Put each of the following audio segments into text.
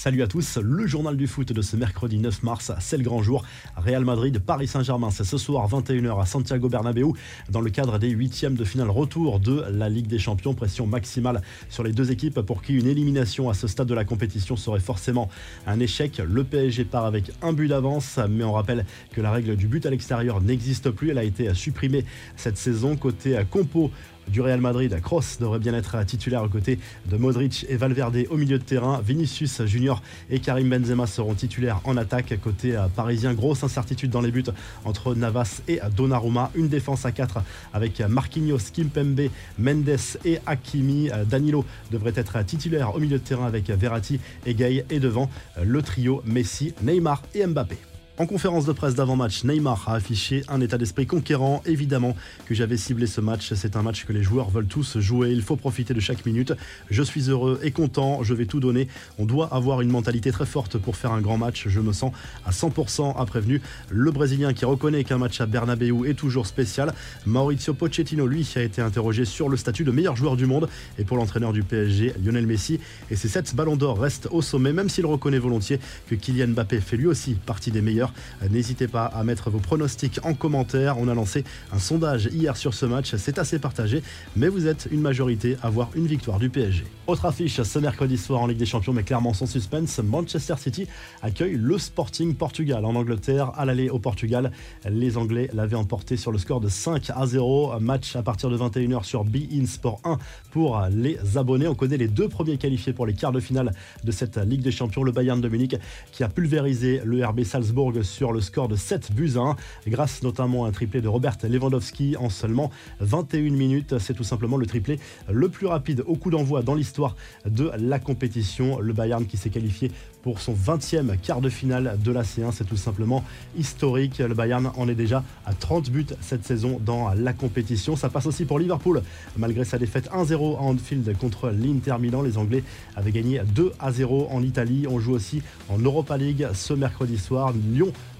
Salut à tous, le journal du foot de ce mercredi 9 mars, c'est le grand jour. Real Madrid, Paris Saint-Germain, c'est ce soir 21h à Santiago Bernabéu dans le cadre des huitièmes de finale retour de la Ligue des Champions. Pression maximale sur les deux équipes pour qui une élimination à ce stade de la compétition serait forcément un échec. Le PSG part avec un but d'avance, mais on rappelle que la règle du but à l'extérieur n'existe plus. Elle a été supprimée cette saison. Côté compo, du Real Madrid. Kroos devrait bien être titulaire aux côtés de Modric et Valverde au milieu de terrain. Vinicius Junior et Karim Benzema seront titulaires en attaque. Côté euh, parisien, grosse incertitude dans les buts entre Navas et Donnarumma. Une défense à 4 avec Marquinhos, Kimpembe, Mendes et Hakimi. Euh, Danilo devrait être titulaire au milieu de terrain avec Verratti et Gay. Et devant euh, le trio Messi, Neymar et Mbappé. En conférence de presse d'avant-match, Neymar a affiché un état d'esprit conquérant. Évidemment que j'avais ciblé ce match. C'est un match que les joueurs veulent tous jouer. Il faut profiter de chaque minute. Je suis heureux et content. Je vais tout donner. On doit avoir une mentalité très forte pour faire un grand match. Je me sens à 100% a prévenu le Brésilien qui reconnaît qu'un match à Bernabeu est toujours spécial. Maurizio Pochettino, lui, a été interrogé sur le statut de meilleur joueur du monde. Et pour l'entraîneur du PSG, Lionel Messi. Et ses 7 ballons d'or restent au sommet, même s'il reconnaît volontiers que Kylian Mbappé fait lui aussi partie des meilleurs. N'hésitez pas à mettre vos pronostics en commentaire. On a lancé un sondage hier sur ce match. C'est assez partagé, mais vous êtes une majorité à voir une victoire du PSG. Autre affiche ce mercredi soir en Ligue des Champions, mais clairement sans suspense. Manchester City accueille le Sporting Portugal en Angleterre. À l'aller au Portugal, les Anglais l'avaient emporté sur le score de 5 à 0. Match à partir de 21h sur Be In Sport 1 pour les abonnés. On connaît les deux premiers qualifiés pour les quarts de finale de cette Ligue des Champions. Le Bayern de Munich qui a pulvérisé le RB Salzbourg sur le score de 7 buts à 1, grâce notamment à un triplé de Robert Lewandowski en seulement 21 minutes. C'est tout simplement le triplé le plus rapide au coup d'envoi dans l'histoire de la compétition. Le Bayern qui s'est qualifié pour son 20e quart de finale de la C1. C'est tout simplement historique. Le Bayern en est déjà à 30 buts cette saison dans la compétition. Ça passe aussi pour Liverpool. Malgré sa défaite 1-0 à Anfield contre l'Inter Milan, les Anglais avaient gagné 2 0 en Italie. On joue aussi en Europa League ce mercredi soir.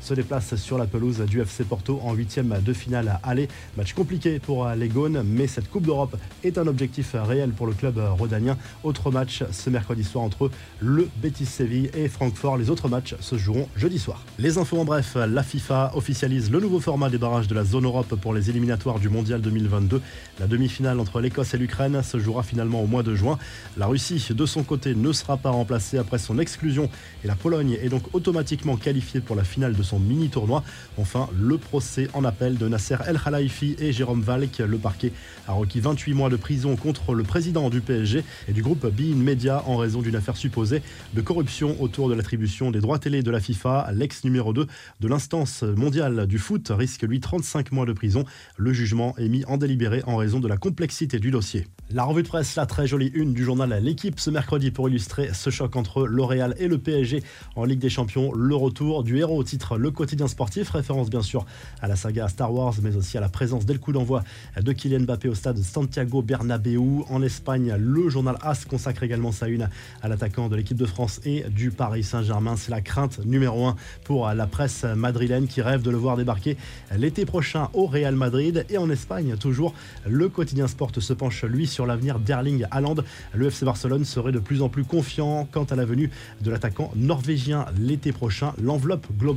Se déplace sur la pelouse du FC Porto en huitième de finale aller. Match compliqué pour les Gaunes, mais cette Coupe d'Europe est un objectif réel pour le club rhodanien. Autre match ce mercredi soir entre le Betis Séville et Francfort. Les autres matchs se joueront jeudi soir. Les infos en bref, la FIFA officialise le nouveau format des barrages de la zone Europe pour les éliminatoires du Mondial 2022. La demi-finale entre l'Écosse et l'Ukraine se jouera finalement au mois de juin. La Russie, de son côté, ne sera pas remplacée après son exclusion et la Pologne est donc automatiquement qualifiée pour la finale de son mini-tournoi. Enfin, le procès en appel de Nasser El Khalifi et Jérôme Valk. Le parquet a requis 28 mois de prison contre le président du PSG et du groupe Bein Media en raison d'une affaire supposée de corruption autour de l'attribution des droits télé de la FIFA. L'ex numéro 2 de l'instance mondiale du foot risque lui 35 mois de prison. Le jugement est mis en délibéré en raison de la complexité du dossier. La revue de presse, la très jolie une du journal L'équipe ce mercredi pour illustrer ce choc entre L'Oréal et le PSG en Ligue des Champions. Le retour du héros au titre Le Quotidien Sportif, référence bien sûr à la saga Star Wars, mais aussi à la présence dès le coup d'envoi de Kylian Mbappé au stade Santiago Bernabéu. En Espagne, le journal AS consacre également sa une à l'attaquant de l'équipe de France et du Paris Saint-Germain. C'est la crainte numéro un pour la presse madrilène qui rêve de le voir débarquer l'été prochain au Real Madrid. Et en Espagne, toujours, le quotidien Sport se penche lui sur l'avenir d'Erling Haaland. Le FC Barcelone serait de plus en plus confiant quant à la venue de l'attaquant norvégien l'été prochain. L'enveloppe globale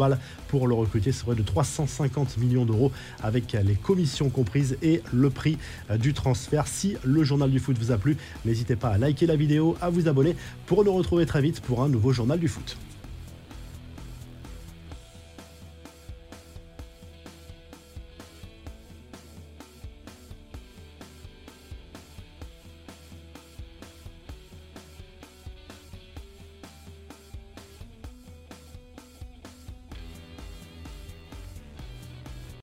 pour le recruter serait de 350 millions d'euros avec les commissions comprises et le prix du transfert. Si le journal du foot vous a plu, n'hésitez pas à liker la vidéo, à vous abonner pour nous retrouver très vite pour un nouveau journal du foot.